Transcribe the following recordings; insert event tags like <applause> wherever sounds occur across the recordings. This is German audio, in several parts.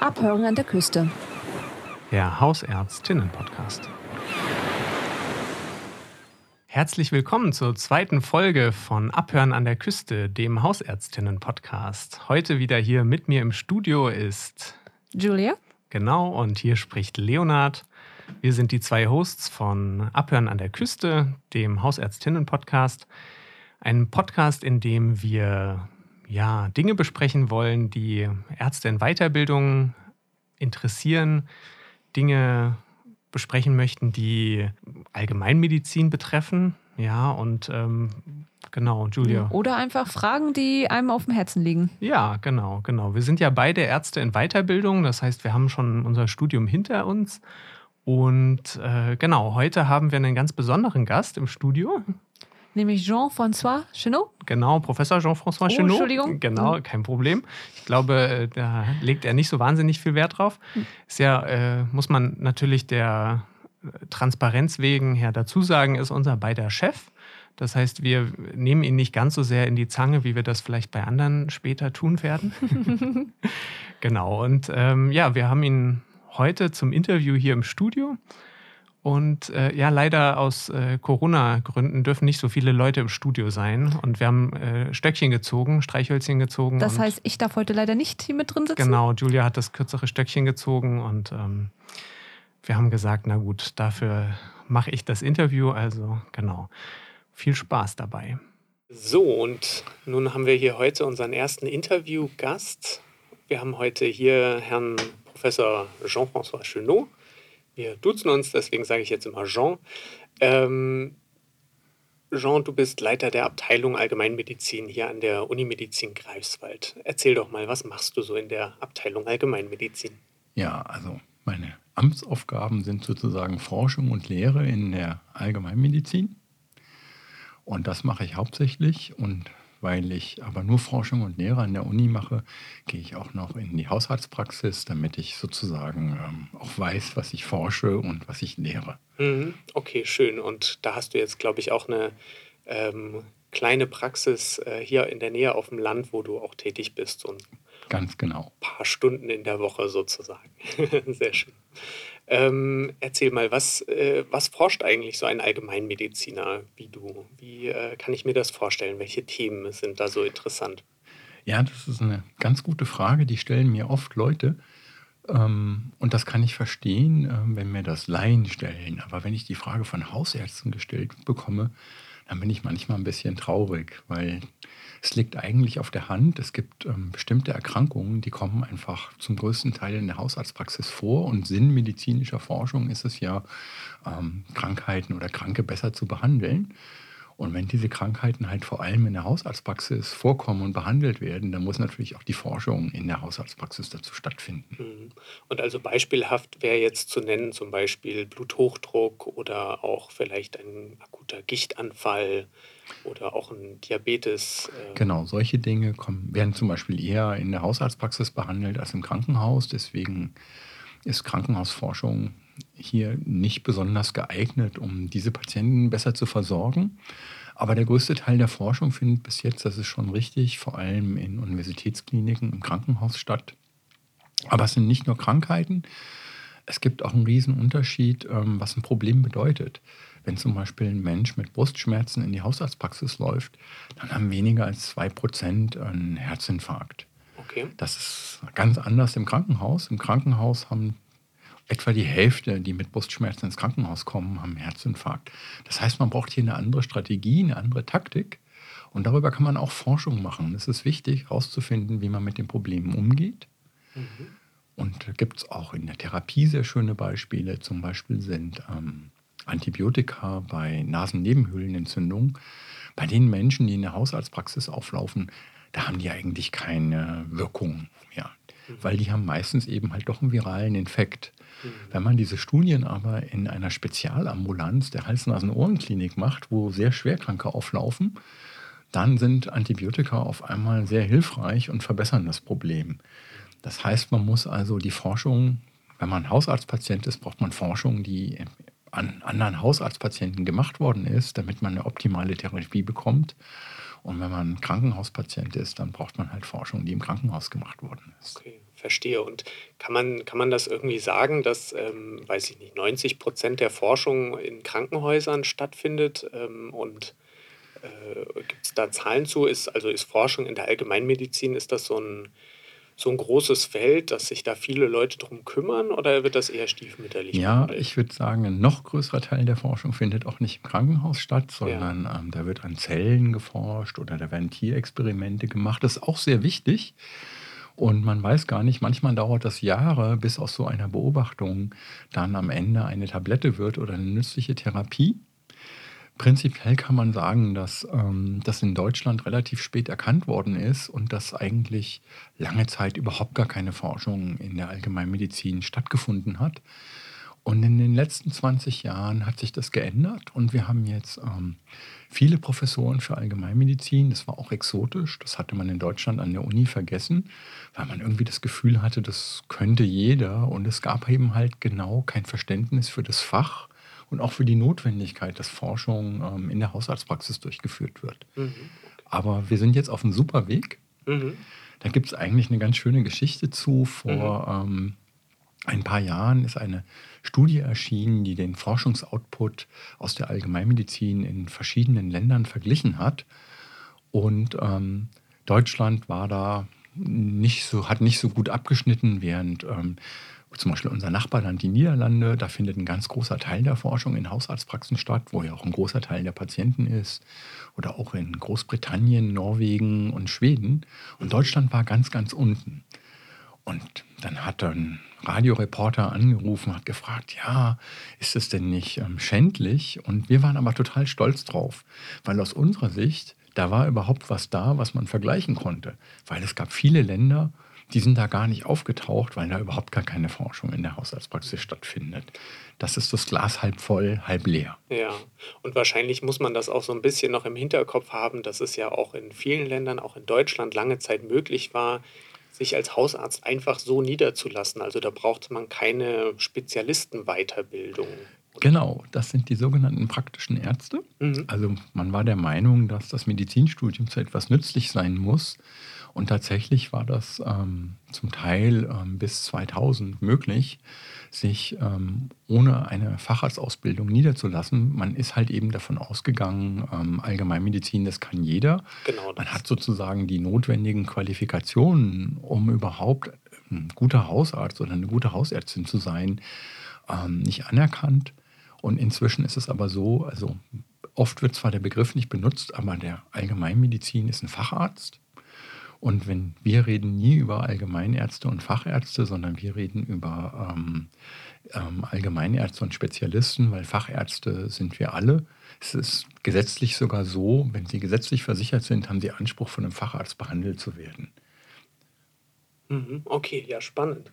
Abhören an der Küste. Der Hausärztinnen-Podcast. Herzlich willkommen zur zweiten Folge von Abhören an der Küste, dem Hausärztinnen-Podcast. Heute wieder hier mit mir im Studio ist Julia. Genau, und hier spricht Leonard. Wir sind die zwei Hosts von Abhören an der Küste, dem Hausärztinnen-Podcast. Ein Podcast, in dem wir ja, Dinge besprechen wollen, die Ärzte in Weiterbildung interessieren, Dinge besprechen möchten, die Allgemeinmedizin betreffen. Ja, und ähm, genau, Julia. Oder einfach Fragen, die einem auf dem Herzen liegen. Ja, genau, genau. Wir sind ja beide Ärzte in Weiterbildung, das heißt, wir haben schon unser Studium hinter uns. Und äh, genau, heute haben wir einen ganz besonderen Gast im Studio. Nämlich Jean-François Chenot. Genau, Professor Jean-François Oh, Chenot. Entschuldigung. Genau, Mhm. kein Problem. Ich glaube, äh, da legt er nicht so wahnsinnig viel Wert drauf. Mhm. Ist ja, äh, muss man natürlich der äh, Transparenz wegen her dazu sagen, ist unser beider Chef. Das heißt, wir nehmen ihn nicht ganz so sehr in die Zange, wie wir das vielleicht bei anderen später tun werden. <laughs> genau, und ähm, ja, wir haben ihn heute zum Interview hier im Studio. Und äh, ja, leider aus äh, Corona-Gründen dürfen nicht so viele Leute im Studio sein. Und wir haben äh, Stöckchen gezogen, Streichhölzchen gezogen. Das heißt, ich darf heute leider nicht hier mit drin sitzen. Genau, Julia hat das kürzere Stöckchen gezogen und ähm, wir haben gesagt, na gut, dafür mache ich das Interview. Also genau, viel Spaß dabei. So, und nun haben wir hier heute unseren ersten Interviewgast. Wir haben heute hier Herrn Professor Jean-François Chenot. Wir duzen uns, deswegen sage ich jetzt immer Jean. Ähm, Jean, du bist Leiter der Abteilung Allgemeinmedizin hier an der Unimedizin Greifswald. Erzähl doch mal, was machst du so in der Abteilung Allgemeinmedizin? Ja, also meine Amtsaufgaben sind sozusagen Forschung und Lehre in der Allgemeinmedizin. Und das mache ich hauptsächlich. Und weil ich aber nur Forschung und Lehre an der Uni mache, gehe ich auch noch in die Hausarztpraxis, damit ich sozusagen ähm, auch weiß, was ich forsche und was ich lehre. Mhm, Okay, schön. Und da hast du jetzt, glaube ich, auch eine ähm, kleine Praxis äh, hier in der Nähe auf dem Land, wo du auch tätig bist. Ein Ganz genau. paar Stunden in der Woche sozusagen. <laughs> Sehr schön. Ähm, erzähl mal, was, äh, was forscht eigentlich so ein Allgemeinmediziner wie du? Wie äh, kann ich mir das vorstellen? Welche Themen sind da so interessant? Ja, das ist eine ganz gute Frage, die stellen mir oft Leute. Ähm, und das kann ich verstehen, ähm, wenn mir das Laien stellen. Aber wenn ich die Frage von Hausärzten gestellt bekomme, dann bin ich manchmal ein bisschen traurig, weil es liegt eigentlich auf der Hand. Es gibt ähm, bestimmte Erkrankungen, die kommen einfach zum größten Teil in der Hausarztpraxis vor. Und Sinn medizinischer Forschung ist es ja, ähm, Krankheiten oder Kranke besser zu behandeln. Und wenn diese Krankheiten halt vor allem in der Hausarztpraxis vorkommen und behandelt werden, dann muss natürlich auch die Forschung in der Hausarztpraxis dazu stattfinden. Mhm. Und also beispielhaft wäre jetzt zu nennen zum Beispiel Bluthochdruck oder auch vielleicht ein akuter Gichtanfall oder auch ein Diabetes. äh, Genau, solche Dinge kommen, werden zum Beispiel eher in der Hausarztpraxis behandelt als im Krankenhaus. Deswegen ist Krankenhausforschung hier nicht besonders geeignet, um diese Patienten besser zu versorgen. Aber der größte Teil der Forschung findet bis jetzt, das ist schon richtig, vor allem in Universitätskliniken im Krankenhaus statt. Aber es sind nicht nur Krankheiten, es gibt auch einen riesen Unterschied, ähm, was ein Problem bedeutet. Wenn zum Beispiel ein Mensch mit Brustschmerzen in die Hausarztpraxis läuft, dann haben weniger als 2% einen Herzinfarkt. Okay. Das ist ganz anders im Krankenhaus. Im Krankenhaus haben etwa die Hälfte, die mit Brustschmerzen ins Krankenhaus kommen, haben einen Herzinfarkt. Das heißt, man braucht hier eine andere Strategie, eine andere Taktik. Und darüber kann man auch Forschung machen. Es ist wichtig, herauszufinden, wie man mit den Problemen umgeht. Und da gibt es auch in der Therapie sehr schöne Beispiele. Zum Beispiel sind ähm, Antibiotika bei Nasennebenhöhlenentzündungen. Bei den Menschen, die in der Hausarztpraxis auflaufen, da haben die eigentlich keine Wirkung. Ja. Weil die haben meistens eben halt doch einen viralen Infekt. Wenn man diese Studien aber in einer Spezialambulanz der Hals-Nasen-Ohren-Klinik macht, wo sehr Schwerkranke auflaufen, dann sind Antibiotika auf einmal sehr hilfreich und verbessern das Problem. Das heißt, man muss also die Forschung, wenn man Hausarztpatient ist, braucht man Forschung, die an anderen Hausarztpatienten gemacht worden ist, damit man eine optimale Therapie bekommt. Und wenn man Krankenhauspatient ist, dann braucht man halt Forschung, die im Krankenhaus gemacht worden ist. Okay, verstehe. Und kann man, kann man das irgendwie sagen, dass, ähm, weiß ich nicht, 90 Prozent der Forschung in Krankenhäusern stattfindet? Ähm, und äh, gibt es da Zahlen zu? Ist, also ist Forschung in der Allgemeinmedizin, ist das so ein so ein großes Feld, dass sich da viele Leute drum kümmern oder wird das eher stiefmütterlich? Ja, behandelt? ich würde sagen, ein noch größerer Teil der Forschung findet auch nicht im Krankenhaus statt, sondern ja. ähm, da wird an Zellen geforscht oder da werden Tierexperimente gemacht. Das ist auch sehr wichtig. Und man weiß gar nicht, manchmal dauert das Jahre, bis aus so einer Beobachtung dann am Ende eine Tablette wird oder eine nützliche Therapie. Prinzipiell kann man sagen, dass ähm, das in Deutschland relativ spät erkannt worden ist und dass eigentlich lange Zeit überhaupt gar keine Forschung in der Allgemeinmedizin stattgefunden hat. Und in den letzten 20 Jahren hat sich das geändert und wir haben jetzt ähm, viele Professoren für Allgemeinmedizin. Das war auch exotisch. Das hatte man in Deutschland an der Uni vergessen, weil man irgendwie das Gefühl hatte, das könnte jeder. Und es gab eben halt genau kein Verständnis für das Fach und auch für die Notwendigkeit, dass Forschung ähm, in der Hausarztpraxis durchgeführt wird. Mhm. Aber wir sind jetzt auf einem super Weg. Mhm. Da gibt es eigentlich eine ganz schöne Geschichte zu. Vor mhm. ähm, ein paar Jahren ist eine Studie erschienen, die den Forschungsoutput aus der Allgemeinmedizin in verschiedenen Ländern verglichen hat. Und ähm, Deutschland war da nicht so, hat nicht so gut abgeschnitten, während ähm, zum Beispiel unser Nachbarland, die Niederlande, da findet ein ganz großer Teil der Forschung in Hausarztpraxen statt, wo ja auch ein großer Teil der Patienten ist. Oder auch in Großbritannien, Norwegen und Schweden. Und Deutschland war ganz, ganz unten. Und dann hat ein Radioreporter angerufen, hat gefragt, ja, ist es denn nicht ähm, schändlich? Und wir waren aber total stolz drauf, weil aus unserer Sicht, da war überhaupt was da, was man vergleichen konnte. Weil es gab viele Länder, die sind da gar nicht aufgetaucht, weil da überhaupt gar keine Forschung in der Haushaltspraxis stattfindet. Das ist das Glas halb voll, halb leer. Ja, und wahrscheinlich muss man das auch so ein bisschen noch im Hinterkopf haben, dass es ja auch in vielen Ländern, auch in Deutschland, lange Zeit möglich war, sich als Hausarzt einfach so niederzulassen. Also da brauchte man keine Spezialistenweiterbildung. Genau, das sind die sogenannten praktischen Ärzte. Mhm. Also man war der Meinung, dass das Medizinstudium zu etwas nützlich sein muss. Und tatsächlich war das ähm, zum Teil ähm, bis 2000 möglich, sich ähm, ohne eine Facharztausbildung niederzulassen. Man ist halt eben davon ausgegangen, ähm, Allgemeinmedizin, das kann jeder. Genau Man hat sozusagen die notwendigen Qualifikationen, um überhaupt ein guter Hausarzt oder eine gute Hausärztin zu sein, ähm, nicht anerkannt. Und inzwischen ist es aber so, also oft wird zwar der Begriff nicht benutzt, aber der Allgemeinmedizin ist ein Facharzt und wenn wir reden nie über Allgemeinärzte und Fachärzte, sondern wir reden über ähm, ähm, Allgemeinärzte und Spezialisten, weil Fachärzte sind wir alle. Es ist gesetzlich sogar so, wenn sie gesetzlich versichert sind, haben sie Anspruch, von einem Facharzt behandelt zu werden. Mhm, okay, ja, spannend.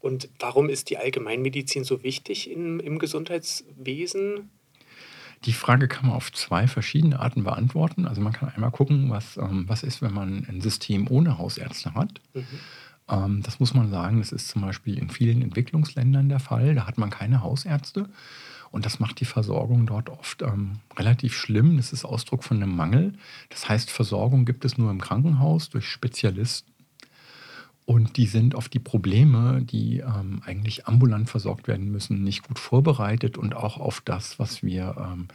Und warum ist die Allgemeinmedizin so wichtig im, im Gesundheitswesen? Die Frage kann man auf zwei verschiedene Arten beantworten. Also man kann einmal gucken, was, ähm, was ist, wenn man ein System ohne Hausärzte hat. Mhm. Ähm, das muss man sagen, das ist zum Beispiel in vielen Entwicklungsländern der Fall. Da hat man keine Hausärzte. Und das macht die Versorgung dort oft ähm, relativ schlimm. Das ist Ausdruck von einem Mangel. Das heißt, Versorgung gibt es nur im Krankenhaus durch Spezialisten. Und die sind auf die Probleme, die ähm, eigentlich ambulant versorgt werden müssen, nicht gut vorbereitet und auch auf das, was wir ähm,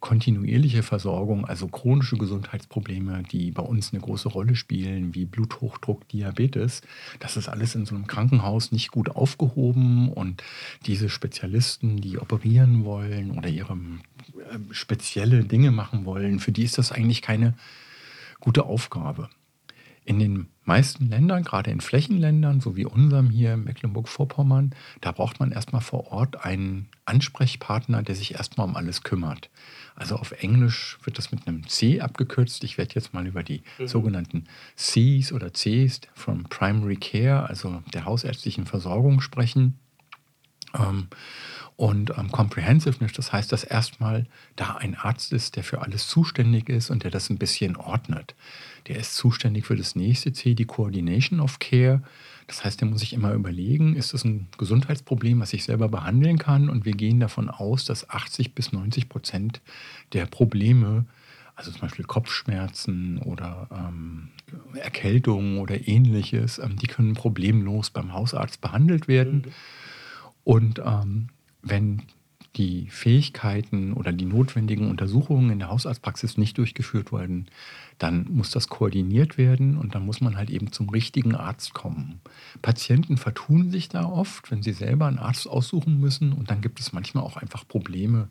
kontinuierliche Versorgung, also chronische Gesundheitsprobleme, die bei uns eine große Rolle spielen, wie Bluthochdruck, Diabetes, das ist alles in so einem Krankenhaus nicht gut aufgehoben und diese Spezialisten, die operieren wollen oder ihre äh, spezielle Dinge machen wollen, für die ist das eigentlich keine gute Aufgabe. In den meisten Ländern, gerade in Flächenländern, so wie unserem hier in Mecklenburg-Vorpommern, da braucht man erstmal vor Ort einen Ansprechpartner, der sich erstmal um alles kümmert. Also auf Englisch wird das mit einem C abgekürzt. Ich werde jetzt mal über die mhm. sogenannten Cs oder Cs von Primary Care, also der hausärztlichen Versorgung sprechen. Ähm, und ähm, Comprehensiveness, das heißt, dass erstmal da ein Arzt ist, der für alles zuständig ist und der das ein bisschen ordnet. Der ist zuständig für das nächste C, die Coordination of Care. Das heißt, der muss sich immer überlegen, ist das ein Gesundheitsproblem, was ich selber behandeln kann? Und wir gehen davon aus, dass 80 bis 90 Prozent der Probleme also zum Beispiel Kopfschmerzen oder ähm, Erkältungen oder ähnliches, ähm, die können problemlos beim Hausarzt behandelt werden. Mhm. Und ähm, wenn die Fähigkeiten oder die notwendigen Untersuchungen in der Hausarztpraxis nicht durchgeführt werden, dann muss das koordiniert werden und dann muss man halt eben zum richtigen Arzt kommen. Patienten vertun sich da oft, wenn sie selber einen Arzt aussuchen müssen und dann gibt es manchmal auch einfach Probleme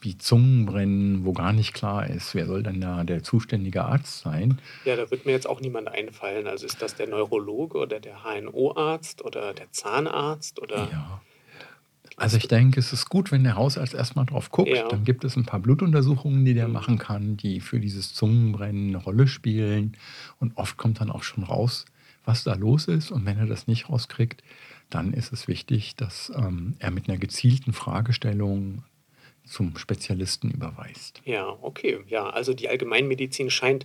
wie Zungenbrennen, wo gar nicht klar ist, wer soll denn da der zuständige Arzt sein. Ja, da wird mir jetzt auch niemand einfallen. Also ist das der Neurologe oder der HNO-Arzt oder der Zahnarzt oder... Ja. Also ich denke, es ist gut, wenn der Hausarzt erstmal drauf guckt. Ja. Dann gibt es ein paar Blutuntersuchungen, die der mhm. machen kann, die für dieses Zungenbrennen eine Rolle spielen. Und oft kommt dann auch schon raus, was da los ist. Und wenn er das nicht rauskriegt, dann ist es wichtig, dass ähm, er mit einer gezielten Fragestellung zum Spezialisten überweist. Ja, okay. Ja, also die Allgemeinmedizin scheint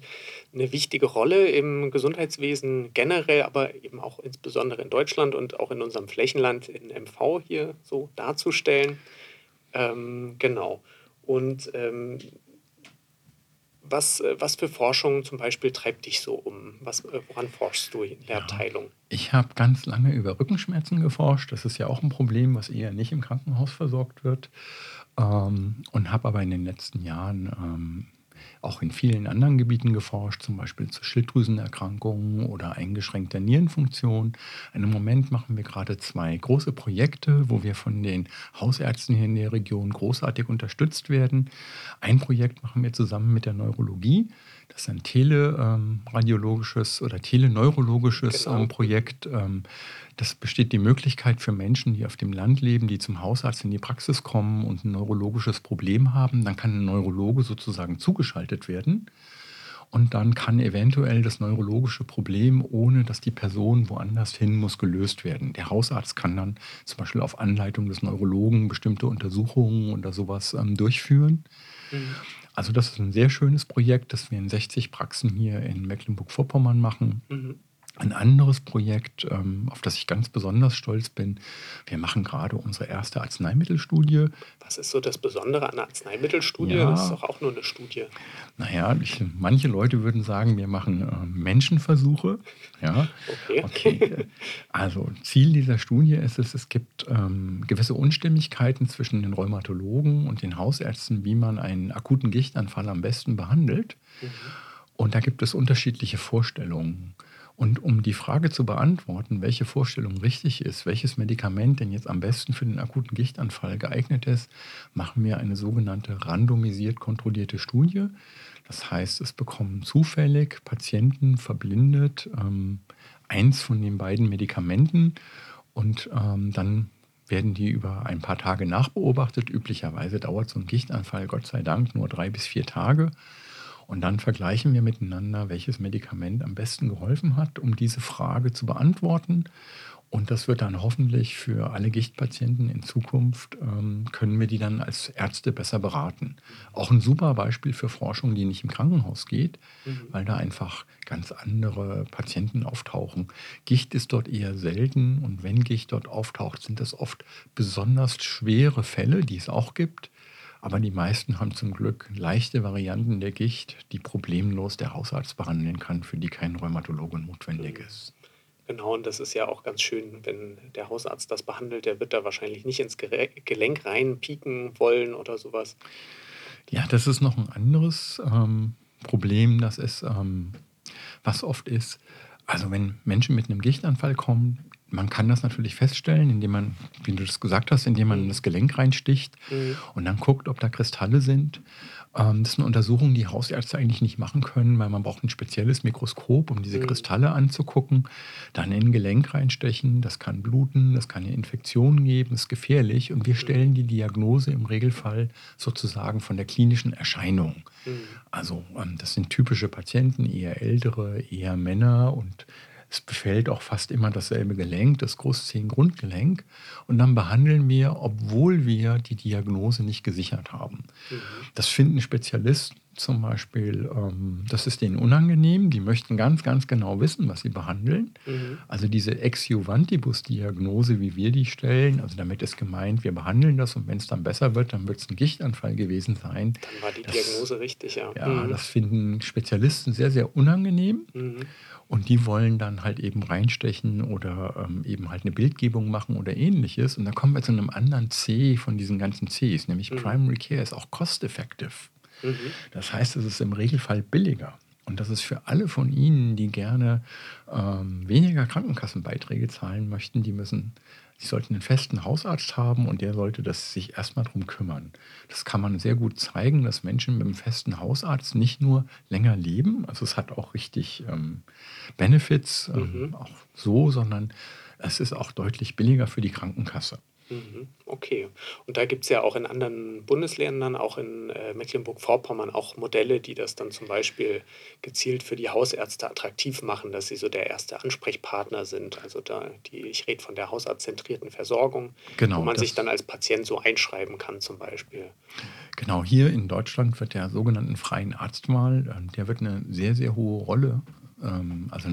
eine wichtige Rolle im Gesundheitswesen generell, aber eben auch insbesondere in Deutschland und auch in unserem Flächenland in MV hier so darzustellen. Ähm, genau. Und ähm, was, was für Forschung zum Beispiel treibt dich so um? Was, woran forschst du in der ja, Abteilung? Ich habe ganz lange über Rückenschmerzen geforscht. Das ist ja auch ein Problem, was eher nicht im Krankenhaus versorgt wird. Ähm, und habe aber in den letzten Jahren ähm, auch in vielen anderen Gebieten geforscht, zum Beispiel zu Schilddrüsenerkrankungen oder eingeschränkter Nierenfunktion. Im Moment machen wir gerade zwei große Projekte, wo wir von den Hausärzten hier in der Region großartig unterstützt werden. Ein Projekt machen wir zusammen mit der Neurologie. Das ist ein teleradiologisches ähm, oder teleneurologisches genau. ähm, Projekt. Ähm, das besteht die Möglichkeit für Menschen, die auf dem Land leben, die zum Hausarzt in die Praxis kommen und ein neurologisches Problem haben. Dann kann ein Neurologe sozusagen zugeschaltet werden. Und dann kann eventuell das neurologische Problem, ohne dass die Person woanders hin muss, gelöst werden. Der Hausarzt kann dann zum Beispiel auf Anleitung des Neurologen bestimmte Untersuchungen oder sowas ähm, durchführen. Mhm. Also das ist ein sehr schönes Projekt, das wir in 60 Praxen hier in Mecklenburg-Vorpommern machen. Mhm. Ein anderes Projekt, ähm, auf das ich ganz besonders stolz bin, wir machen gerade unsere erste Arzneimittelstudie. Was ist so das Besondere an einer Arzneimittelstudie? Ja, das ist doch auch nur eine Studie. Naja, ich, manche Leute würden sagen, wir machen äh, Menschenversuche. Ja, okay. okay. Also Ziel dieser Studie ist es, es gibt ähm, gewisse Unstimmigkeiten zwischen den Rheumatologen und den Hausärzten, wie man einen akuten Gichtanfall am besten behandelt. Mhm. Und da gibt es unterschiedliche Vorstellungen. Und um die Frage zu beantworten, welche Vorstellung richtig ist, welches Medikament denn jetzt am besten für den akuten Gichtanfall geeignet ist, machen wir eine sogenannte randomisiert kontrollierte Studie. Das heißt, es bekommen zufällig Patienten verblindet ähm, eins von den beiden Medikamenten und ähm, dann werden die über ein paar Tage nachbeobachtet. Üblicherweise dauert so ein Gichtanfall, Gott sei Dank, nur drei bis vier Tage. Und dann vergleichen wir miteinander, welches Medikament am besten geholfen hat, um diese Frage zu beantworten. Und das wird dann hoffentlich für alle Gichtpatienten in Zukunft, ähm, können wir die dann als Ärzte besser beraten. Auch ein super Beispiel für Forschung, die nicht im Krankenhaus geht, mhm. weil da einfach ganz andere Patienten auftauchen. Gicht ist dort eher selten und wenn Gicht dort auftaucht, sind das oft besonders schwere Fälle, die es auch gibt. Aber die meisten haben zum Glück leichte Varianten der Gicht, die problemlos der Hausarzt behandeln kann, für die kein Rheumatologe notwendig ist. Genau, und das ist ja auch ganz schön, wenn der Hausarzt das behandelt, der wird da wahrscheinlich nicht ins Gelenk reinpieken wollen oder sowas. Ja, das ist noch ein anderes ähm, Problem, das ist, ähm, was oft ist, also wenn Menschen mit einem Gichtanfall kommen, man kann das natürlich feststellen, indem man, wie du das gesagt hast, indem man in das Gelenk reinsticht mhm. und dann guckt, ob da Kristalle sind. Ähm, das sind Untersuchungen, die Hausärzte eigentlich nicht machen können, weil man braucht ein spezielles Mikroskop, um diese mhm. Kristalle anzugucken. Dann in ein Gelenk reinstechen, das kann bluten, das kann eine Infektion geben, ist gefährlich. Und wir mhm. stellen die Diagnose im Regelfall sozusagen von der klinischen Erscheinung. Mhm. Also ähm, das sind typische Patienten, eher ältere, eher Männer und es befällt auch fast immer dasselbe Gelenk, das Großzehengrundgelenk. Und dann behandeln wir, obwohl wir die Diagnose nicht gesichert haben. Mhm. Das finden Spezialisten zum Beispiel, ähm, das ist denen unangenehm. Die möchten ganz, ganz genau wissen, was sie behandeln. Mhm. Also diese Ex-Juvantibus-Diagnose, wie wir die stellen, also damit ist gemeint, wir behandeln das und wenn es dann besser wird, dann wird es ein Gichtanfall gewesen sein. Dann war die Das- Diagnose richtig, ja. Ja, Mhm. das finden Spezialisten sehr, sehr unangenehm. Mhm. Und die wollen dann halt eben reinstechen oder ähm, eben halt eine Bildgebung machen oder ähnliches. Und da kommen wir zu einem anderen C von diesen ganzen Cs, nämlich Mhm. Primary Care ist auch cost-effective. Mhm. Das heißt, es ist im Regelfall billiger. Und das ist für alle von Ihnen, die gerne ähm, weniger Krankenkassenbeiträge zahlen möchten, die müssen, sie sollten einen festen Hausarzt haben und der sollte das sich erstmal drum kümmern. Das kann man sehr gut zeigen, dass Menschen mit einem festen Hausarzt nicht nur länger leben, also es hat auch richtig ähm, Benefits, ähm, Mhm. auch so, sondern es ist auch deutlich billiger für die Krankenkasse. Mhm. Okay. Und da gibt es ja auch in anderen Bundesländern, auch in äh, Mecklenburg-Vorpommern, auch Modelle, die das dann zum Beispiel gezielt für die Hausärzte attraktiv machen, dass sie so der erste Ansprechpartner sind. Also da, die, ich rede von der hausarztzentrierten Versorgung, Genau, wo man sich dann als Patient so einschreiben kann zum Beispiel. Genau, hier in Deutschland wird der sogenannten freien Arztwahl, ähm, der wird eine sehr, sehr hohe Rolle, ähm, also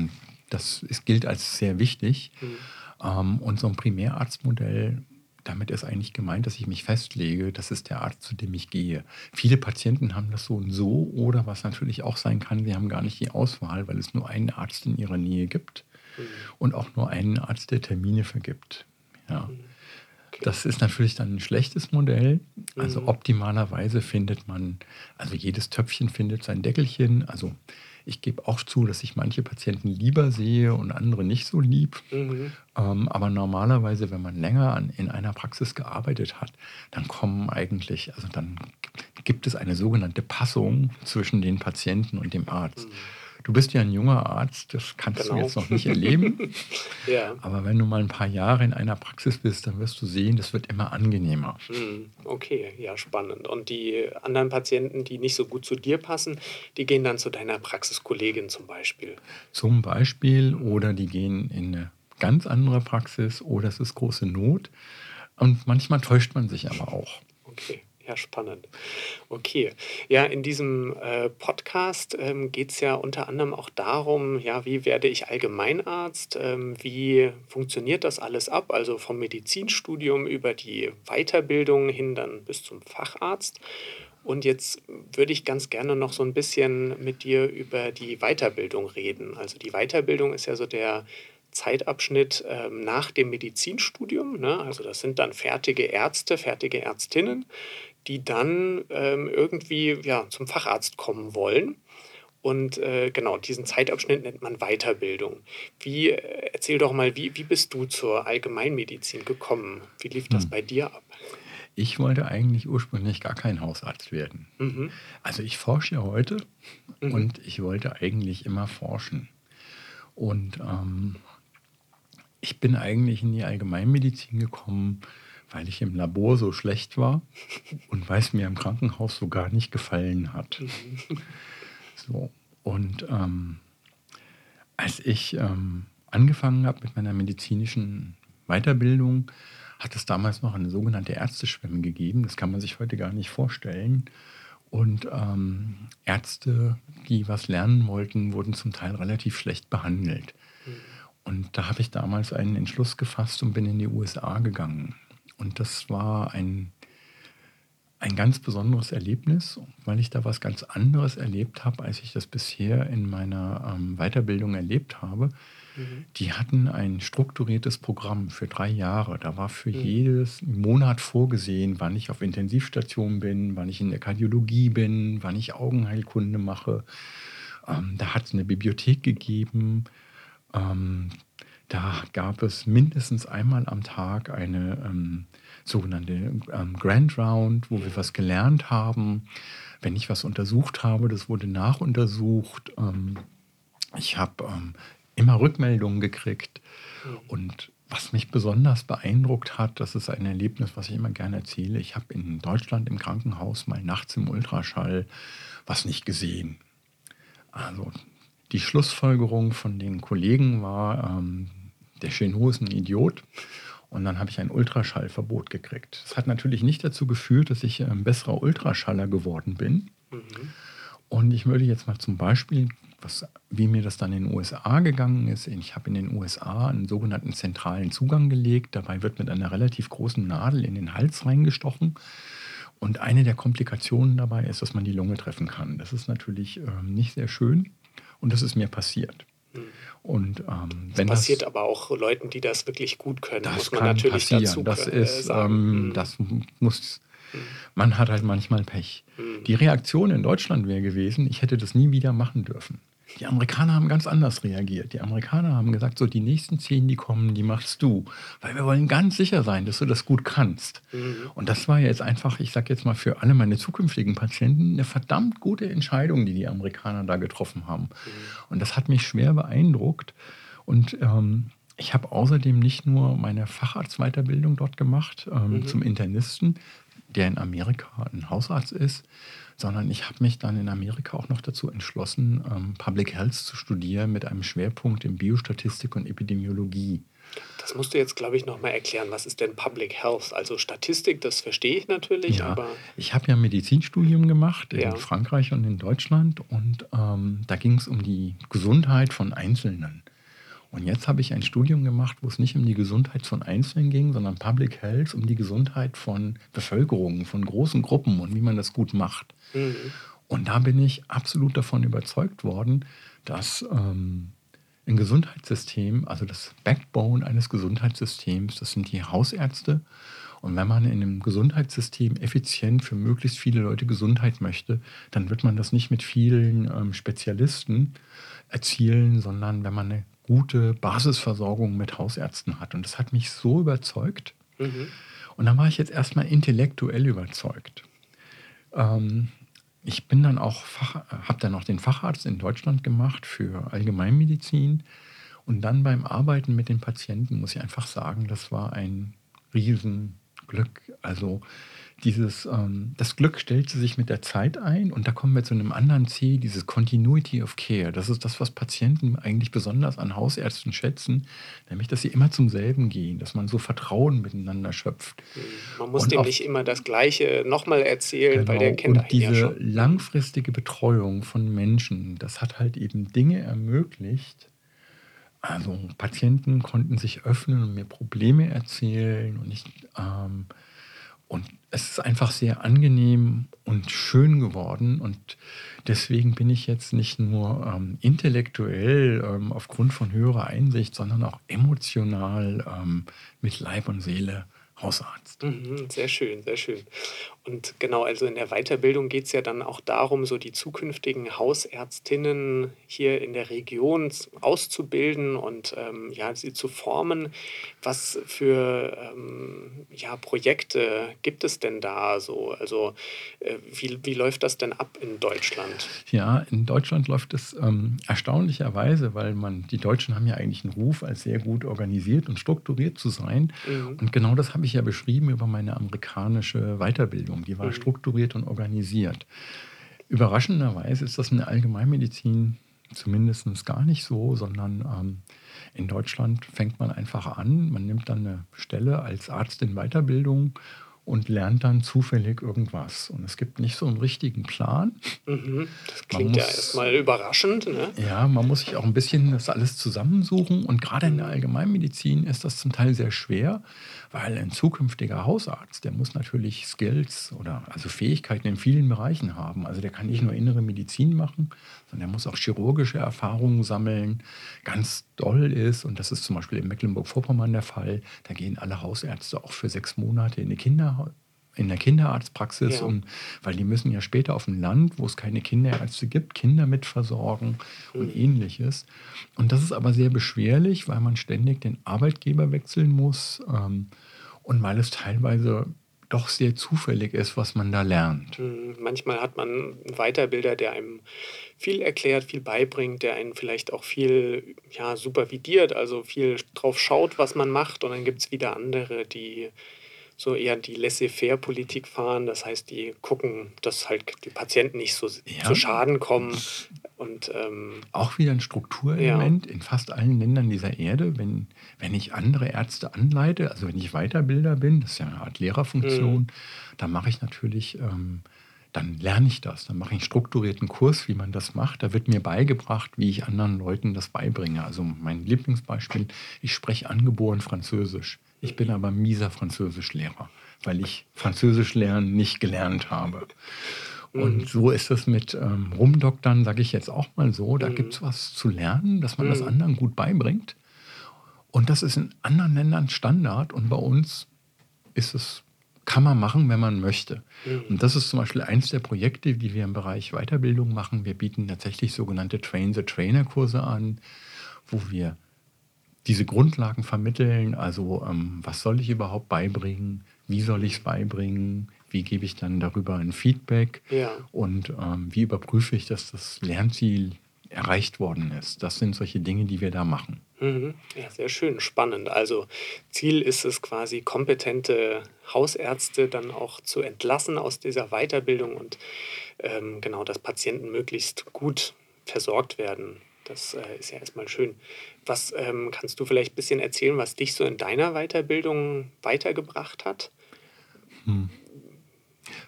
das ist, gilt als sehr wichtig. Mhm. Ähm, und so ein Primärarztmodell, damit ist eigentlich gemeint, dass ich mich festlege, das ist der Arzt, zu dem ich gehe. Viele Patienten haben das so und so oder was natürlich auch sein kann, sie haben gar nicht die Auswahl, weil es nur einen Arzt in ihrer Nähe gibt Mhm. und auch nur einen Arzt, der Termine vergibt. Ja. Okay. Das ist natürlich dann ein schlechtes Modell. Also Mhm. optimalerweise findet man, also jedes Töpfchen findet sein Deckelchen. Also ich gebe auch zu, dass ich manche Patienten lieber sehe und andere nicht so lieb. Mhm. Ähm, aber normalerweise, wenn man länger an, in einer Praxis gearbeitet hat, dann kommen eigentlich, also dann gibt es eine sogenannte Passung zwischen den Patienten und dem Arzt. Du bist ja ein junger Arzt, das kannst Genau. du jetzt noch nicht erleben. <laughs> Ja. Aber wenn du mal ein paar Jahre in einer Praxis bist, dann wirst du sehen, das wird immer angenehmer. Mhm. Okay, ja, spannend. Und die anderen Patienten, die nicht so gut zu dir passen, die gehen dann zu deiner Praxiskollegin zum Beispiel. Zum Beispiel, oder die gehen in eine ganz andere Praxis, oder es ist große Not. Und manchmal täuscht man sich aber auch. Okay, ja, spannend. Okay, ja, in diesem äh, Podcast ähm, geht es ja unter anderem auch darum, ja, wie werde ich Allgemeinarzt, ähm, wie funktioniert das alles ab, also vom Medizinstudium über die Weiterbildung hin dann bis zum Facharzt. Und jetzt würde ich ganz gerne noch so ein bisschen mit dir über die Weiterbildung reden. Also die Weiterbildung ist ja so der Zeitabschnitt ähm, nach dem Medizinstudium. Ne? Also das sind dann fertige Ärzte, fertige Ärztinnen, die dann ähm, irgendwie ja, zum Facharzt kommen wollen. Und äh, genau, diesen Zeitabschnitt nennt man Weiterbildung. Wie, äh, erzähl doch mal, wie, wie bist du zur Allgemeinmedizin gekommen? Wie lief das Hm. bei dir ab? Ich wollte eigentlich ursprünglich gar kein Hausarzt werden. Mhm. Also ich forsche ja heute Mhm. und ich wollte eigentlich immer forschen. Und ähm, ich bin eigentlich in die Allgemeinmedizin gekommen, weil ich im Labor so schlecht war und weil es mir im Krankenhaus so gar nicht gefallen hat. So. Und ähm, als ich ähm, angefangen habe mit meiner medizinischen Weiterbildung, hat es damals noch eine sogenannte Ärzteschwemme gegeben. Das kann man sich heute gar nicht vorstellen. Und ähm, Ärzte, die was lernen wollten, wurden zum Teil relativ schlecht behandelt. Und da habe ich damals einen Entschluss gefasst und bin in die USA gegangen. Und das war ein, ein ganz besonderes Erlebnis, weil ich da was ganz anderes erlebt habe, als ich das bisher in meiner ähm, Weiterbildung erlebt habe. Mhm. Die hatten ein strukturiertes Programm für drei Jahre. Da war für Mhm. jedes Monat vorgesehen, wann ich auf Intensivstation bin, wann ich in der Kardiologie bin, wann ich Augenheilkunde mache. Ähm, da hat es eine Bibliothek gegeben. Ähm, da gab es mindestens einmal am Tag eine ähm, sogenannte ähm, Grand Round, wo wir was gelernt haben. Wenn ich was untersucht habe, das wurde nachuntersucht. Ähm, ich habe ähm, immer Rückmeldungen gekriegt. Und was mich besonders beeindruckt hat, das ist ein Erlebnis, was ich immer gerne erzähle. Ich habe in Deutschland im Krankenhaus mal nachts im Ultraschall was nicht gesehen. Also die Schlussfolgerung von den Kollegen war, ähm, der Chenot ist ein Idiot. Und dann habe ich ein Ultraschallverbot gekriegt. Das hat natürlich nicht dazu geführt, dass ich ein besserer Ultraschaller geworden bin. Mhm. Und ich würde jetzt mal zum Beispiel, was, wie mir das dann in den USA gegangen ist, ich habe in den USA einen sogenannten zentralen Zugang gelegt. Dabei wird mit einer relativ großen Nadel in den Hals reingestochen. Und eine der Komplikationen dabei ist, dass man die Lunge treffen kann. Das ist natürlich ähm, nicht sehr schön und das ist mir passiert. Und ähm, das passiert das, aber auch Leuten, die das wirklich gut können, das muss man kann natürlich passieren. dazu das äh, ist, sagen. ähm, Hm. das muss, man hat halt manchmal Pech. Hm. Die Reaktion in Deutschland wäre gewesen, ich hätte das nie wieder machen dürfen. Die Amerikaner haben ganz anders reagiert. Die Amerikaner haben gesagt, so die nächsten zehn, die kommen, die machst du. Weil wir wollen ganz sicher sein, dass du das gut kannst. Mhm. Und das war jetzt einfach, ich sage jetzt mal für alle meine zukünftigen Patienten, eine verdammt gute Entscheidung, die die Amerikaner da getroffen haben. Und das hat mich schwer beeindruckt. Und ähm, ich habe außerdem nicht nur meine Facharztweiterbildung dort gemacht ähm, Mhm. zum Internisten, der in Amerika ein Hausarzt ist, sondern ich habe mich dann in Amerika auch noch dazu entschlossen, ähm, Public Health zu studieren mit einem Schwerpunkt in Biostatistik und Epidemiologie. Das musst du jetzt, glaube ich, nochmal erklären. Was ist denn Public Health? Also Statistik, das verstehe ich natürlich, Ja, aber ich habe ja ein Medizinstudium gemacht in Ja. Frankreich und in Deutschland und ähm, da ging es um die Gesundheit von Einzelnen. Und jetzt habe ich ein Studium gemacht, wo es nicht um die Gesundheit von Einzelnen ging, sondern Public Health, um die Gesundheit von Bevölkerungen, von großen Gruppen und wie man das gut macht. mhm. Und da bin ich absolut davon überzeugt worden, dass ähm, ein Gesundheitssystem, also das Backbone eines Gesundheitssystems, das sind die Hausärzte. Und wenn man in einem Gesundheitssystem effizient für möglichst viele Leute Gesundheit möchte, dann wird man das nicht mit vielen ähm, Spezialisten erzielen, sondern wenn man eine gute Basisversorgung mit Hausärzten hat. Und das hat mich so überzeugt. Mhm. Und dann war ich jetzt erstmal intellektuell überzeugt. Ähm, ich bin dann auch, habe dann auch den Facharzt in Deutschland gemacht für Allgemeinmedizin. Und dann beim Arbeiten mit den Patienten muss ich einfach sagen, das war ein Riesenglück. Also dieses, ähm, das Glück stellte sich mit der Zeit ein und da kommen wir zu einem anderen C, dieses Continuity of Care. Das ist das, was Patienten eigentlich besonders an Hausärzten schätzen, nämlich, dass sie immer zum selben gehen, dass man so Vertrauen miteinander schöpft. man muss Und dem auch- nicht immer das Gleiche nochmal erzählen, weil der Genau. kennt und diese ja schon. langfristige Betreuung von Menschen, das hat halt eben Dinge ermöglicht. Also Patienten konnten sich öffnen und mir Probleme erzählen und ich ähm, und es ist einfach sehr angenehm und schön geworden und deswegen bin ich jetzt nicht nur ähm, intellektuell ähm, aufgrund von höherer Einsicht, sondern auch emotional ähm, mit Leib und Seele Hausarzt. Mhm, sehr schön, sehr schön. Und genau, also in der Weiterbildung geht es ja dann auch darum, so die zukünftigen Hausärztinnen hier in der Region auszubilden und ähm, ja, sie zu formen. Was für ähm, ja, Projekte gibt es denn da so? Also äh, wie, wie läuft das denn ab in Deutschland? Ja, in Deutschland läuft es ähm, erstaunlicherweise, weil man, die Deutschen haben ja eigentlich einen Ruf, als sehr gut organisiert und strukturiert zu sein. Mhm. Und genau das habe ich ja beschrieben über meine amerikanische Weiterbildung. Die war strukturiert und organisiert. Überraschenderweise ist das in der Allgemeinmedizin zumindest gar nicht so, sondern ähm, in Deutschland fängt man einfach an, man nimmt dann eine Stelle als Arzt in Weiterbildung und lernt dann zufällig irgendwas. Und es gibt nicht so einen richtigen Plan. Mhm. Das klingt ja muss- erstmal überraschend. Ne? Ja, man muss sich auch ein bisschen das alles zusammensuchen. Und gerade in der Allgemeinmedizin ist das zum Teil sehr schwer, weil ein zukünftiger Hausarzt, der muss natürlich Skills oder also Fähigkeiten in vielen Bereichen haben. Also der kann nicht nur innere Medizin machen, sondern der muss auch chirurgische Erfahrungen sammeln. Ganz doll ist, und das ist zum Beispiel in Mecklenburg-Vorpommern der Fall, da gehen alle Hausärzte auch für sechs Monate in eine Kinder in der Kinderarztpraxis, Ja. um, weil die müssen ja später auf dem Land, wo es keine Kinderärzte gibt, Kinder mitversorgen und ähnliches. Und das ist aber sehr beschwerlich, weil man ständig den Arbeitgeber wechseln muss ähm, und weil es teilweise doch sehr zufällig ist, was man da lernt. Mhm. Manchmal hat man einen Weiterbilder, der einem viel erklärt, viel beibringt, der einen vielleicht auch viel ja, supervidiert, also viel drauf schaut, was man macht. Und dann gibt es wieder andere, die so eher die Laissez-faire-Politik fahren. Das heißt, die gucken, dass halt die Patienten nicht so Ja. zu Schaden kommen. Und ähm, Auch wieder ein Strukturelement in fast allen Ländern dieser Erde. Wenn, wenn ich andere Ärzte anleite, also wenn ich Weiterbilder bin, das ist ja eine Art Lehrerfunktion, dann mache ich natürlich ähm, dann lerne ich das. Dann mache ich einen strukturierten Kurs, wie man das macht. Da wird mir beigebracht, wie ich anderen Leuten das beibringe. Also mein Lieblingsbeispiel, ich spreche angeboren Französisch. Ich bin aber mieser Französischlehrer, weil ich Französisch lernen nicht gelernt habe. Und mhm. so ist es mit ähm, Rumdoktern, sage ich jetzt auch mal so. Da mhm. gibt es was zu lernen, dass man mhm. das anderen gut beibringt. Und das ist in anderen Ländern Standard und bei uns ist es, kann man machen, wenn man möchte. Mhm. Und das ist zum Beispiel eins der Projekte, die wir im Bereich Weiterbildung machen. Wir bieten tatsächlich sogenannte Train-the-Trainer-Kurse an, wo wir diese Grundlagen vermitteln. Also ähm, was soll ich überhaupt beibringen? Wie soll ich es beibringen? Wie gebe ich dann darüber ein Feedback? Ja. Und ähm, wie überprüfe ich, dass das Lernziel erreicht worden ist? Das sind solche Dinge, die wir da machen. Mhm. Ja, sehr schön, spannend. Also Ziel ist es quasi, kompetente Hausärzte dann auch zu entlassen aus dieser Weiterbildung und ähm, genau, dass Patienten möglichst gut versorgt werden. Das äh, ist ja erstmal schön. Was ähm, kannst du vielleicht ein bisschen erzählen, was dich so in deiner Weiterbildung weitergebracht hat? Hm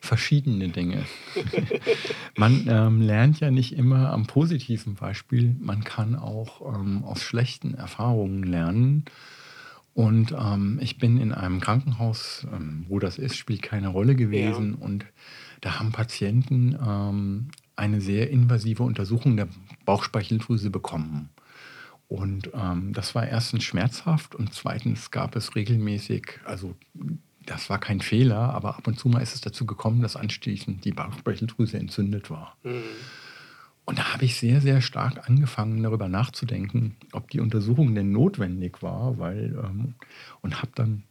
verschiedene Dinge. <laughs> man ähm, lernt ja nicht immer am positiven Beispiel, man kann auch ähm, aus schlechten Erfahrungen lernen. Und ähm, ich bin in einem Krankenhaus, ähm, wo das ist, spielt keine Rolle gewesen. Ja. Und da haben Patienten ähm, eine sehr invasive Untersuchung der Bauchspeicheldrüse bekommen. Und ähm, das war erstens schmerzhaft und zweitens gab es regelmäßig, also das war kein Fehler, aber ab und zu mal ist es dazu gekommen, dass anschließend die Bauchspeicheldrüse entzündet war. Mhm. Und da habe ich sehr, sehr stark angefangen, darüber nachzudenken, ob die Untersuchung denn notwendig war, weil ähm, und habe dann an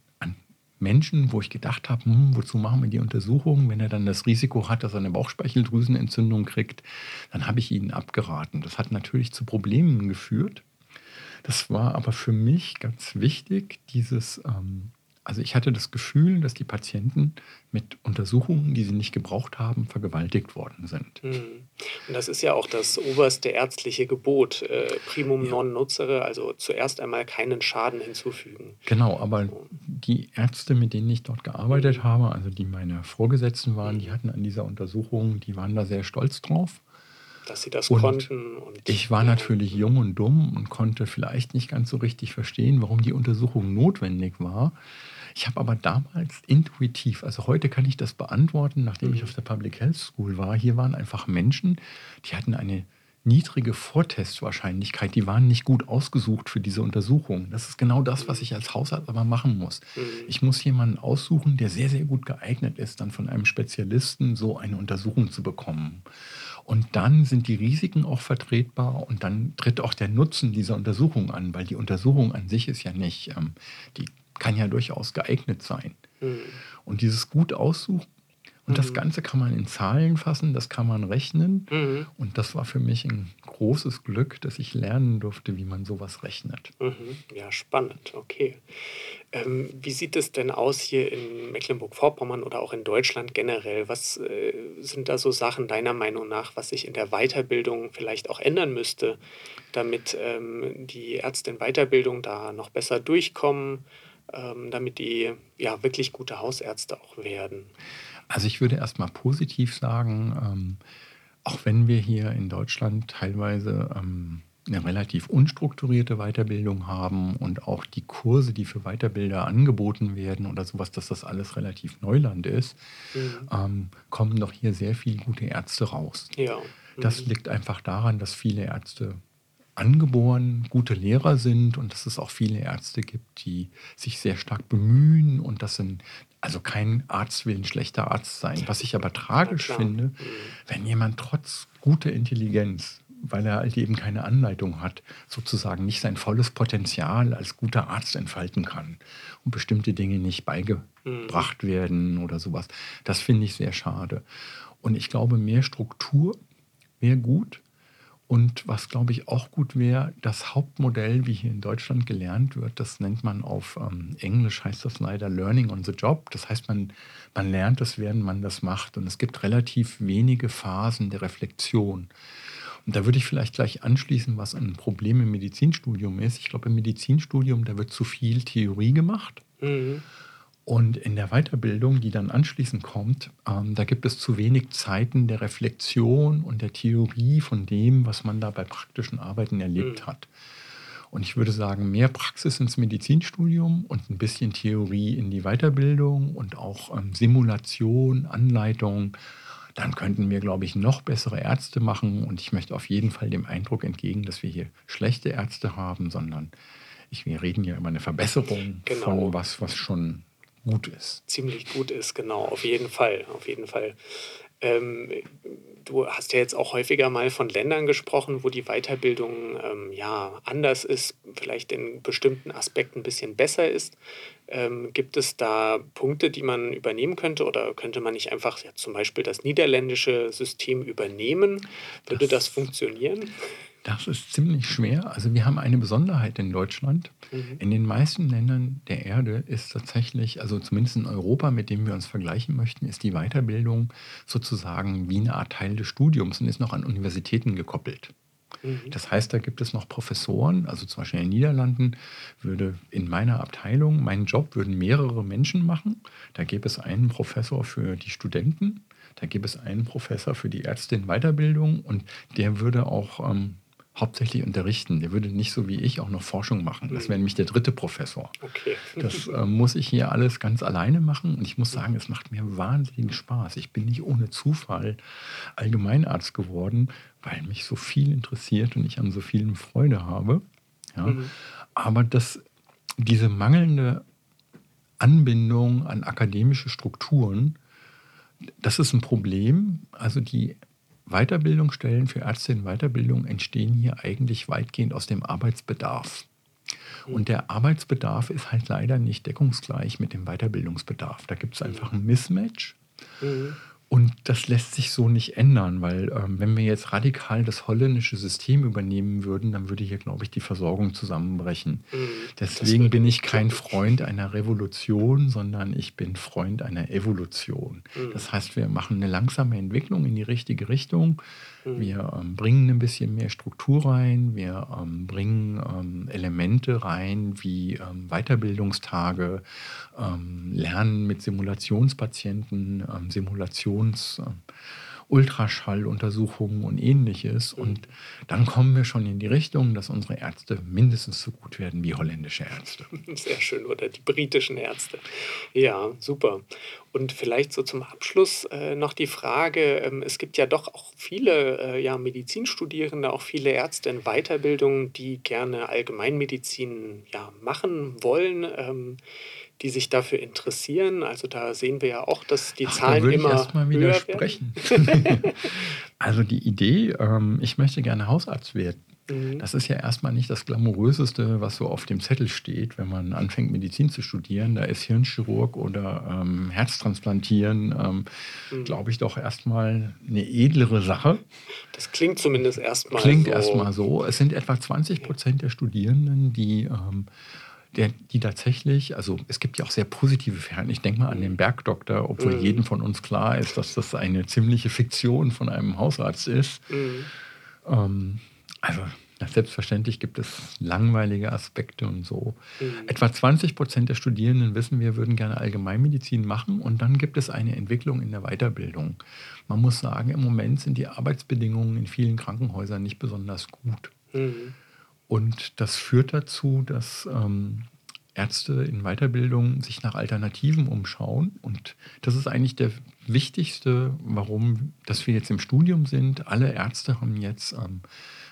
Menschen, wo ich gedacht habe, hm, wozu machen wir die Untersuchung, wenn er dann das Risiko hat, dass er eine Bauchspeicheldrüsenentzündung kriegt, dann habe ich ihnen abgeraten. Das hat natürlich zu Problemen geführt. Das war aber für mich ganz wichtig, dieses ähm, also ich hatte das Gefühl, dass die Patienten mit Untersuchungen, die sie nicht gebraucht haben, vergewaltigt worden sind. Hm. Und das ist ja auch das oberste ärztliche Gebot, äh, primum ja. non nocere, also zuerst einmal keinen Schaden hinzufügen. Genau, aber die Ärzte, mit denen ich dort gearbeitet mhm. habe, also die meine Vorgesetzten waren, die hm. hatten an dieser Untersuchung, die waren da sehr stolz drauf dass sie das und konnten. Und ich war natürlich jung und dumm und konnte vielleicht nicht ganz so richtig verstehen, warum die Untersuchung notwendig war. Ich habe aber damals intuitiv, also heute kann ich das beantworten, nachdem ich mhm. auf der Public Health School war. Hier waren einfach Menschen, die hatten eine niedrige Vortestwahrscheinlichkeit, die waren nicht gut ausgesucht für diese Untersuchung. Das ist genau das, was ich als Hausarzt aber machen muss. Mhm. Ich muss jemanden aussuchen, der sehr, sehr gut geeignet ist, dann von einem Spezialisten so eine Untersuchung zu bekommen. Und dann sind die Risiken auch vertretbar und dann tritt auch der Nutzen dieser Untersuchung an, weil die Untersuchung an sich ist ja nicht, ähm, die kann ja durchaus geeignet sein. Mhm. Und dieses gut aussuchen und mhm. das Ganze kann man in Zahlen fassen, das kann man rechnen. Mhm. Und das war für mich ein großes Glück, dass ich lernen durfte, wie man sowas rechnet. Mhm. Ja, spannend, okay. Ähm, wie sieht es denn aus hier in Mecklenburg-Vorpommern oder auch in Deutschland generell? Was äh, sind da so Sachen deiner Meinung nach, was sich in der Weiterbildung vielleicht auch ändern müsste, damit ähm, die Ärzte in Weiterbildung da noch besser durchkommen? Ähm, damit die ja wirklich gute Hausärzte auch werden? Also ich würde erstmal positiv sagen, ähm, auch wenn wir hier in Deutschland teilweise ähm, eine relativ unstrukturierte Weiterbildung haben und auch die Kurse, die für Weiterbilder angeboten werden oder sowas, dass das alles relativ Neuland ist, mhm. ähm, kommen doch hier sehr viele gute Ärzte raus. Ja. Mhm. Das liegt einfach daran, dass viele Ärzte angeboren gute Lehrer sind und dass es auch viele Ärzte gibt, die sich sehr stark bemühen und das sind also kein Arzt will ein schlechter Arzt sein. Was ich aber tragisch ja, finde, mhm. wenn jemand trotz guter Intelligenz, weil er halt eben keine Anleitung hat, sozusagen nicht sein volles Potenzial als guter Arzt entfalten kann und bestimmte Dinge nicht beigebracht mhm. werden oder sowas. Das finde ich sehr schade. Und ich glaube, mehr Struktur wäre gut. Und was, glaube ich, auch gut wäre, das Hauptmodell, wie hier in Deutschland gelernt wird, das nennt man auf ähm, Englisch, heißt das leider Learning on the Job. Das heißt, man, man lernt es, während man das macht. Und es gibt relativ wenige Phasen der Reflexion. Und da würde ich vielleicht gleich anschließen, was ein Problem im Medizinstudium ist. Ich glaube, im Medizinstudium, da wird zu viel Theorie gemacht. Mhm. Und in der Weiterbildung, die dann anschließend kommt, ähm, da gibt es zu wenig Zeiten der Reflexion und der Theorie von dem, was man da bei praktischen Arbeiten erlebt mhm. hat. Und ich würde sagen, mehr Praxis ins Medizinstudium und ein bisschen Theorie in die Weiterbildung und auch ähm, Simulation, Anleitung. Dann könnten wir, glaube ich, noch bessere Ärzte machen. Und ich möchte auf jeden Fall dem Eindruck entgegen, dass wir hier schlechte Ärzte haben, sondern ich, wir reden ja über eine Verbesserung genau. von was, was schon gut ist. Ziemlich gut ist, genau, auf jeden Fall, auf jeden Fall. Ähm, du hast ja jetzt auch häufiger mal von Ländern gesprochen, wo die Weiterbildung ähm, ja anders ist, vielleicht in bestimmten Aspekten ein bisschen besser ist. Ähm, gibt es da Punkte, die man übernehmen könnte oder könnte man nicht einfach ja, zum Beispiel das niederländische System übernehmen? Würde das, das funktionieren? Das ist ziemlich schwer. Also wir haben eine Besonderheit in Deutschland. Mhm. In den meisten Ländern der Erde ist tatsächlich, also zumindest in Europa, mit dem wir uns vergleichen möchten, ist die Weiterbildung sozusagen wie eine Art Teil des Studiums und ist noch an Universitäten gekoppelt. Mhm. Das heißt, da gibt es noch Professoren, also zum Beispiel in den Niederlanden würde in meiner Abteilung, meinen Job würden mehrere Menschen machen. Da gäbe es einen Professor für die Studenten, da gäbe es einen Professor für die Ärztin Weiterbildung und der würde auch ähm, hauptsächlich unterrichten. Der würde nicht so wie ich auch noch Forschung machen. Das wäre nämlich der dritte Professor. Okay. <laughs> Das äh, muss ich hier alles ganz alleine machen. Und ich muss sagen, es macht mir wahnsinnigen Spaß. Ich bin nicht ohne Zufall Allgemeinarzt geworden, weil mich so viel interessiert und ich an so vielen Freude habe. Ja. Mhm. Aber das, diese mangelnde Anbindung an akademische Strukturen, das ist ein Problem. Also die Weiterbildungsstellen für Ärzte in Weiterbildung entstehen hier eigentlich weitgehend aus dem Arbeitsbedarf. Und der Arbeitsbedarf ist halt leider nicht deckungsgleich mit dem Weiterbildungsbedarf. Da gibt es einfach ein Mismatch. Mhm. Und das lässt sich so nicht ändern, weil ähm, wenn wir jetzt radikal das holländische System übernehmen würden, dann würde hier, glaube ich, die Versorgung zusammenbrechen. Mhm, Deswegen bin ich kein Freund einer Revolution, sondern ich bin Freund einer Evolution. Mhm. Das heißt, wir machen eine langsame Entwicklung in die richtige Richtung. Mhm. Wir ähm, bringen ein bisschen mehr Struktur rein, wir ähm, bringen ähm, Elemente rein wie ähm, Weiterbildungstage, ähm, Lernen mit Simulationspatienten, Simulations... Ultraschalluntersuchungen und ähnliches. Mhm. Und dann kommen wir schon in die Richtung, dass unsere Ärzte mindestens so gut werden wie holländische Ärzte. <laughs> Sehr schön, oder die britischen Ärzte. Ja, super. Und vielleicht so zum Abschluss äh, noch die Frage, ähm, es gibt ja doch auch viele äh, ja, Medizinstudierende, auch viele Ärzte in Weiterbildung, die gerne Allgemeinmedizin ja, machen wollen. Ähm, die sich dafür interessieren. Also da sehen wir ja auch, dass die Ach, Zahlen da immer ich erst mal widersprechen. <laughs> also die Idee, ähm, ich möchte gerne Hausarzt werden. Mhm. Das ist ja erstmal nicht das Glamouröseste, was so auf dem Zettel steht, wenn man anfängt, Medizin zu studieren. Da ist Hirnchirurg oder ähm, Herztransplantieren, ähm, mhm. glaube ich, doch erstmal eine edlere Sache. Das klingt zumindest erstmal so. Klingt erstmal so. Es sind etwa 20 Prozent der Studierenden, die ähm, der, die tatsächlich, also es gibt ja auch sehr positive Ferien. Ich denke mal an den Bergdoktor, obwohl mhm. jedem von uns klar ist, dass das eine ziemliche Fiktion von einem Hausarzt ist. Mhm. Ähm, also selbstverständlich gibt es langweilige Aspekte und so. Mhm. Etwa 20 Prozent der Studierenden wissen wir, würden gerne Allgemeinmedizin machen und dann gibt es eine Entwicklung in der Weiterbildung. Man muss sagen, im Moment sind die Arbeitsbedingungen in vielen Krankenhäusern nicht besonders gut. Mhm. Und das führt dazu, dass ähm, Ärzte in Weiterbildung sich nach Alternativen umschauen. Und das ist eigentlich der wichtigste, warum, dass wir jetzt im Studium sind. Alle Ärzte haben jetzt ähm,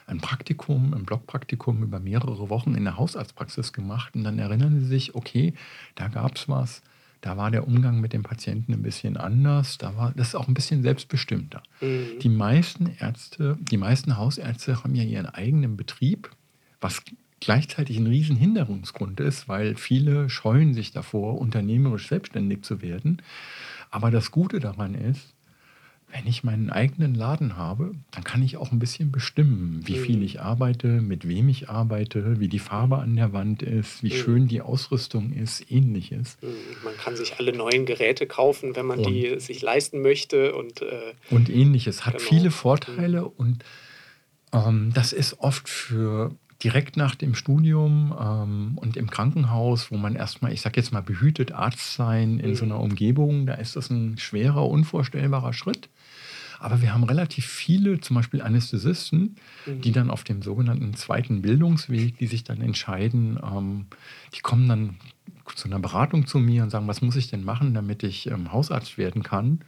ein Praktikum, ein Blockpraktikum über mehrere Wochen in der Hausarztpraxis gemacht. Und dann erinnern sie sich, okay, da gab es was, da war der Umgang mit dem Patienten ein bisschen anders, da war das ist auch ein bisschen selbstbestimmter. Mhm. Die meisten Ärzte, die meisten Hausärzte haben ja ihren eigenen Betrieb was gleichzeitig ein Riesenhinderungsgrund ist, weil viele scheuen sich davor, unternehmerisch selbstständig zu werden. Aber das Gute daran ist, wenn ich meinen eigenen Laden habe, dann kann ich auch ein bisschen bestimmen, wie viel mhm. ich arbeite, mit wem ich arbeite, wie die Farbe an der Wand ist, wie mhm. schön die Ausrüstung ist, ähnliches. Mhm. Man kann sich alle neuen Geräte kaufen, wenn man und, die sich leisten möchte. Und, äh, und ähnliches. Hat genau. viele Vorteile und ähm, das ist oft für direkt nach dem Studium ähm, und im Krankenhaus, wo man erstmal, ich sag jetzt mal, behütet Arzt sein in mhm. so einer Umgebung, da ist das ein schwerer, unvorstellbarer Schritt. Aber wir haben relativ viele, zum Beispiel Anästhesisten, mhm. die dann auf dem sogenannten zweiten Bildungsweg, die sich dann entscheiden, ähm, die kommen dann zu einer Beratung zu mir und sagen, was muss ich denn machen, damit ich ähm, Hausarzt werden kann?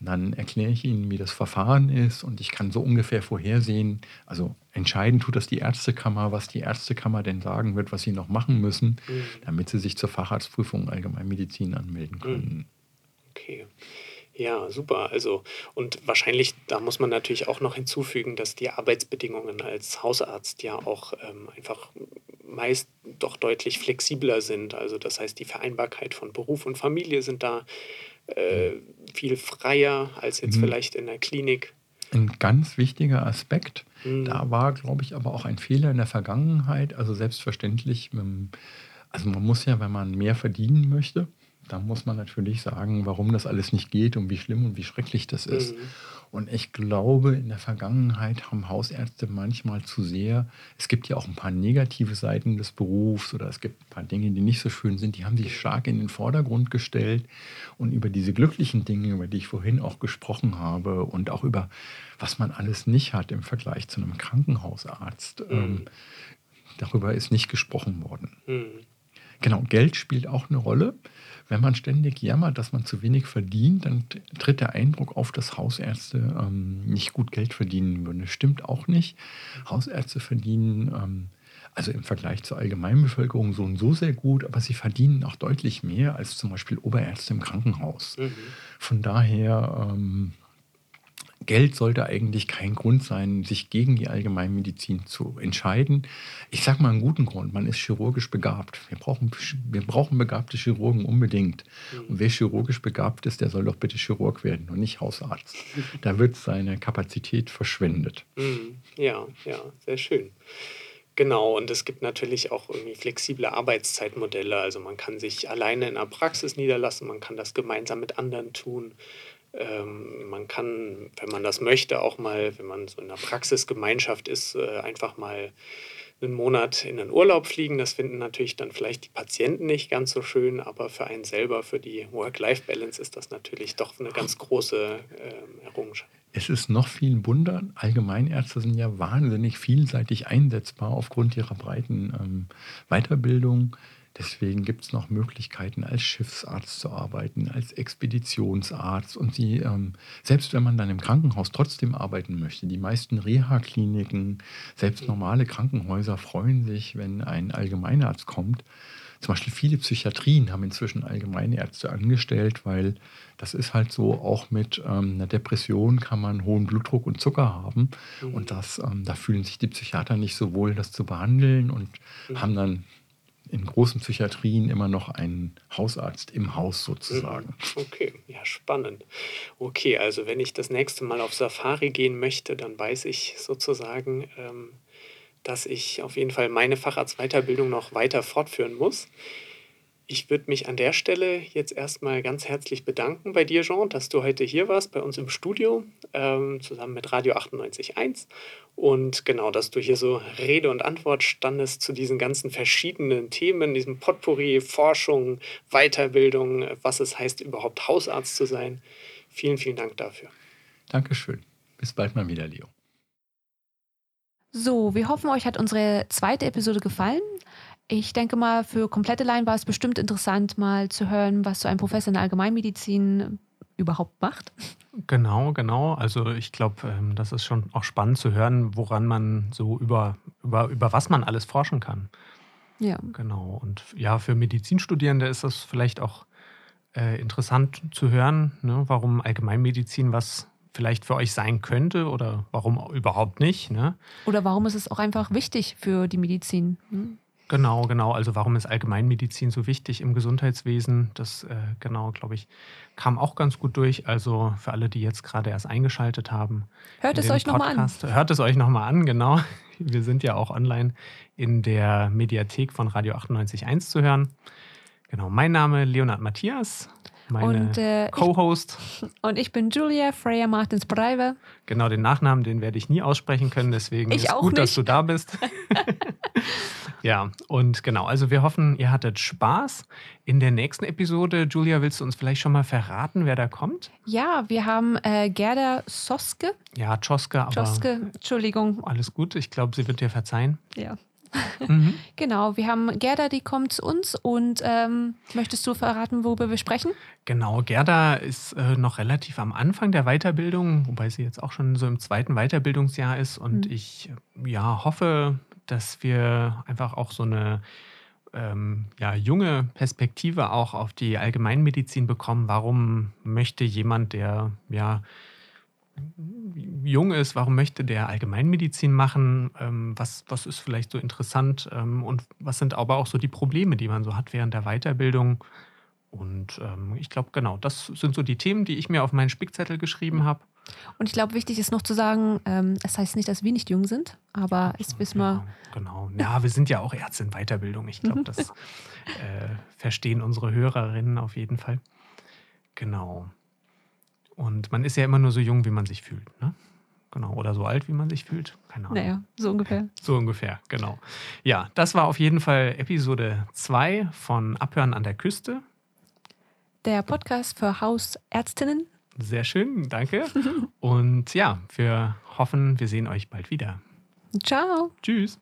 Und dann erkläre ich ihnen, wie das Verfahren ist und ich kann so ungefähr vorhersehen, also entscheiden tut das die Ärztekammer, was die Ärztekammer denn sagen wird, was sie noch machen müssen, mhm. damit sie sich zur Facharztprüfung Allgemeinmedizin anmelden mhm. können. Okay. Ja, super. Also, und wahrscheinlich, da muss man natürlich auch noch hinzufügen, dass die Arbeitsbedingungen als Hausarzt ja auch ähm, einfach meist doch deutlich flexibler sind. Also, das heißt, die Vereinbarkeit von Beruf und Familie sind da äh, viel freier als jetzt mhm. vielleicht in der Klinik. Ein ganz wichtiger Aspekt. Mhm. Da war, glaube ich, aber auch ein Fehler in der Vergangenheit. Also selbstverständlich, ähm, also man muss ja, wenn man mehr verdienen möchte, da muss man natürlich sagen, warum das alles nicht geht und wie schlimm und wie schrecklich das ist. Mhm. Und ich glaube, in der Vergangenheit haben Hausärzte manchmal zu sehr, es gibt ja auch ein paar negative Seiten des Berufs oder es gibt ein paar Dinge, die nicht so schön sind, die haben sich stark in den Vordergrund gestellt. Und über diese glücklichen Dinge, über die ich vorhin auch gesprochen habe und auch über was man alles nicht hat im Vergleich zu einem Krankenhausarzt, mhm. ähm, darüber ist nicht gesprochen worden. Mhm. Genau, Geld spielt auch eine Rolle. Wenn man ständig jammert, dass man zu wenig verdient, dann tritt der Eindruck auf, dass Hausärzte ähm, nicht gut Geld verdienen würden. Das stimmt auch nicht. Hausärzte verdienen ähm, also im Vergleich zur Allgemeinbevölkerung so und so sehr gut, aber sie verdienen auch deutlich mehr als zum Beispiel Oberärzte im Krankenhaus. Mhm. Von daher ähm, Geld sollte eigentlich kein Grund sein, sich gegen die Allgemeinmedizin zu entscheiden. Ich sage mal einen guten Grund, man ist chirurgisch begabt. Wir brauchen, wir brauchen begabte Chirurgen unbedingt. Und wer chirurgisch begabt ist, der soll doch bitte Chirurg werden und nicht Hausarzt. <laughs> Da wird seine Kapazität verschwendet. Mhm. Ja, ja, sehr schön. Genau, und es gibt natürlich auch irgendwie flexible Arbeitszeitmodelle. Also man kann sich alleine in der Praxis niederlassen, man kann das gemeinsam mit anderen tun. Ähm, man kann, wenn man das möchte, auch mal, wenn man so in einer Praxisgemeinschaft ist, äh, einfach mal einen Monat in den Urlaub fliegen. Das finden natürlich dann vielleicht die Patienten nicht ganz so schön, aber für einen selber, für die Work-Life-Balance ist das natürlich doch eine ganz große äh, Errungenschaft. Es ist noch viel bunter. Allgemeinärzte sind ja wahnsinnig vielseitig einsetzbar aufgrund ihrer breiten ähm, Weiterbildung. Deswegen gibt es noch Möglichkeiten, als Schiffsarzt zu arbeiten, als Expeditionsarzt. Und sie, ähm, selbst wenn man dann im Krankenhaus trotzdem arbeiten möchte, die meisten Reha-Kliniken, selbst normale Krankenhäuser freuen sich, wenn ein Allgemeinarzt kommt. Zum Beispiel viele Psychiatrien haben inzwischen Allgemeinärzte angestellt, weil das ist halt so, auch mit ähm, einer Depression kann man hohen Blutdruck und Zucker haben. Mhm. Und das, ähm, da fühlen sich die Psychiater nicht so wohl, das zu behandeln und mhm. haben dann in großen Psychiatrien immer noch einen Hausarzt im Haus sozusagen. Mhm. Okay, ja, spannend. Okay, also wenn ich das nächste Mal auf Safari gehen möchte, dann weiß ich sozusagen, ähm, dass ich auf jeden Fall meine Facharztweiterbildung noch weiter fortführen muss. Ich würde mich an der Stelle jetzt erstmal ganz herzlich bedanken bei dir, Jean, dass du heute hier warst, bei uns im Studio, ähm, zusammen mit Radio 98.1. Und genau, dass du hier so Rede und Antwort standest zu diesen ganzen verschiedenen Themen, diesem Potpourri, Forschung, Weiterbildung, was es heißt, überhaupt Hausarzt zu sein. Vielen, vielen Dank dafür. Dankeschön. Bis bald mal wieder, Leo. So, wir hoffen, euch hat unsere zweite Episode gefallen. Ich denke mal, für komplette Laien war es bestimmt interessant, mal zu hören, was so ein Professor in der Allgemeinmedizin überhaupt macht. Genau, genau. Also ich glaube, ähm, das ist schon auch spannend zu hören, woran man so über, über, über was man alles forschen kann. Ja. Genau. Und ja, für Medizinstudierende ist das vielleicht auch äh, interessant zu hören, ne, warum Allgemeinmedizin was vielleicht für euch sein könnte oder warum überhaupt nicht. Ne? Oder warum ist es auch einfach wichtig für die Medizin? Hm? Genau, genau. Also warum ist Allgemeinmedizin so wichtig im Gesundheitswesen? Das, äh, genau, glaube ich, kam auch ganz gut durch. Also für alle, die jetzt gerade erst eingeschaltet haben. Hört es euch nochmal an. Hört es euch nochmal an, genau. <laughs> Wir sind ja auch online in der Mediathek von Radio 98.1 zu hören. Genau, mein Name Leonhard Matthias. Meine Und, äh, Co-Host. <laughs> Und ich bin Julia Freya Martins Breive. Genau, den Nachnamen, den werde ich nie aussprechen können, deswegen Ich ist gut, dass nicht. du da bist. <laughs> ja, und genau, also wir hoffen, ihr hattet Spaß. In der nächsten Episode, Julia, willst du uns vielleicht schon mal verraten, wer da kommt? Ja, wir haben äh, Gerda Soske. Ja, Czoska, aber Joske, Entschuldigung. alles gut. Ich glaube, sie wird dir verzeihen. Ja. Mhm. <laughs> Genau, wir haben Gerda, die kommt zu uns und ähm, möchtest du verraten, worüber wir sprechen? Genau, Gerda ist äh, noch relativ am Anfang der Weiterbildung, wobei sie jetzt auch schon so im zweiten Weiterbildungsjahr ist. Und Mhm. ich ja, hoffe, dass wir einfach auch so eine ähm, ja, junge Perspektive auch auf die Allgemeinmedizin bekommen. Warum möchte jemand, der ja jung ist, warum möchte der Allgemeinmedizin machen? Ähm, was, was ist vielleicht so interessant? Ähm, und was sind aber auch so die Probleme, die man so hat während der Weiterbildung? Und ähm, ich glaube, genau, das sind so die Themen, die ich mir auf meinen Spickzettel geschrieben habe. Und ich glaube, wichtig ist noch zu sagen, ähm, es heißt nicht, dass wir nicht jung sind, aber es wissen wir. Genau. Ja, wir sind ja auch Ärzte in Weiterbildung. Ich glaube, das <laughs> äh, verstehen unsere Hörerinnen auf jeden Fall. Genau. Und man ist ja immer nur so jung, wie man sich fühlt. Ne? Genau. Oder so alt, wie man sich fühlt. Keine Ahnung. Naja, so ungefähr. <laughs> So ungefähr, genau. Ja, das war auf jeden Fall Episode 2 von Abhören an der Küste. Der Podcast für Hausärztinnen. Sehr schön, danke. <laughs> Und ja, wir hoffen, wir sehen euch bald wieder. Ciao. Tschüss.